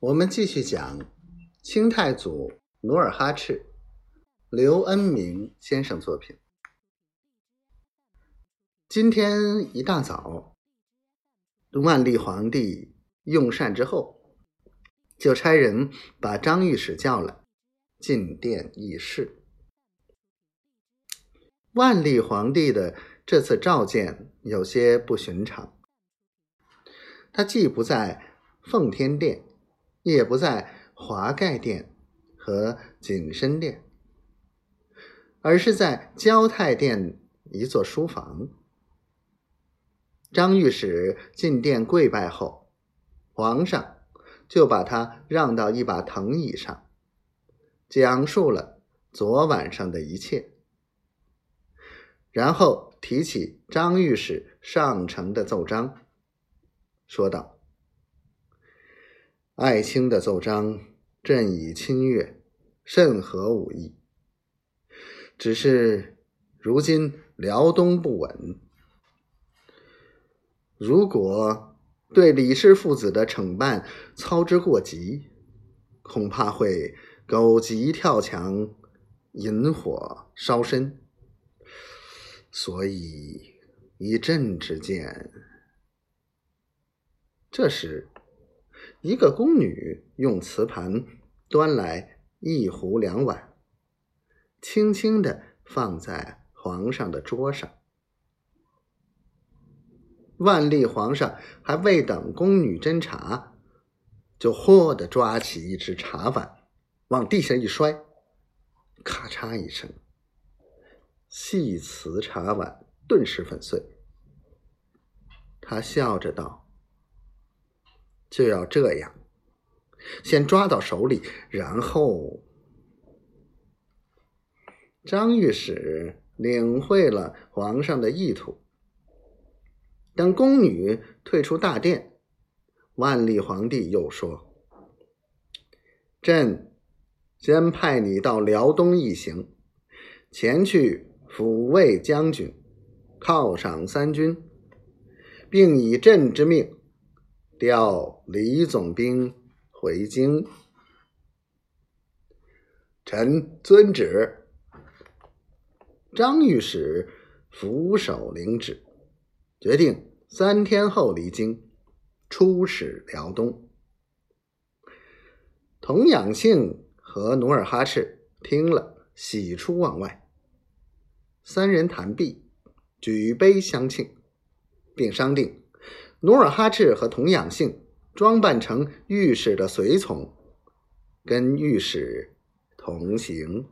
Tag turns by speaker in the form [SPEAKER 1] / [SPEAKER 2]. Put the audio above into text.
[SPEAKER 1] 我们继续讲清太祖努尔哈赤，刘恩明先生作品。今天一大早，万历皇帝用膳之后，就差人把张御史叫来进殿议事。万历皇帝的这次召见有些不寻常，他既不在奉天殿。也不在华盖殿和景深殿，而是在交泰殿一座书房。张御史进殿跪拜后，皇上就把他让到一把藤椅上，讲述了昨晚上的一切，然后提起张御史上呈的奏章，说道。爱卿的奏章，朕已亲阅，甚合吾意。只是如今辽东不稳，如果对李氏父子的惩办操之过急，恐怕会狗急跳墙，引火烧身。所以以朕之见，这时。一个宫女用瓷盘端来一壶两碗，轻轻的放在皇上的桌上。万历皇上还未等宫女斟茶，就豁的抓起一只茶碗，往地下一摔，咔嚓一声，细瓷茶碗顿时粉碎。他笑着道。就要这样，先抓到手里，然后张御史领会了皇上的意图。等宫女退出大殿，万历皇帝又说：“朕先派你到辽东一行，前去抚慰将军，犒赏三军，并以朕之命。”调李总兵回京，臣遵旨。张御史俯首领旨，决定三天后离京，出使辽东。童养性和努尔哈赤听了，喜出望外。三人谈毕，举杯相庆，并商定。努尔哈赤和童养性装扮成御史的随从，跟御史同行。